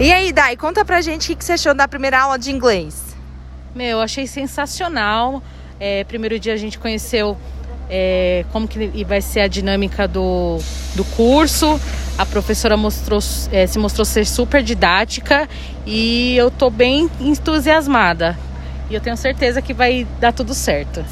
E aí, Dai, conta pra gente o que você achou da primeira aula de inglês. Meu, achei sensacional. É, primeiro dia a gente conheceu é, como que vai ser a dinâmica do, do curso. A professora mostrou, é, se mostrou ser super didática e eu tô bem entusiasmada. E eu tenho certeza que vai dar tudo certo.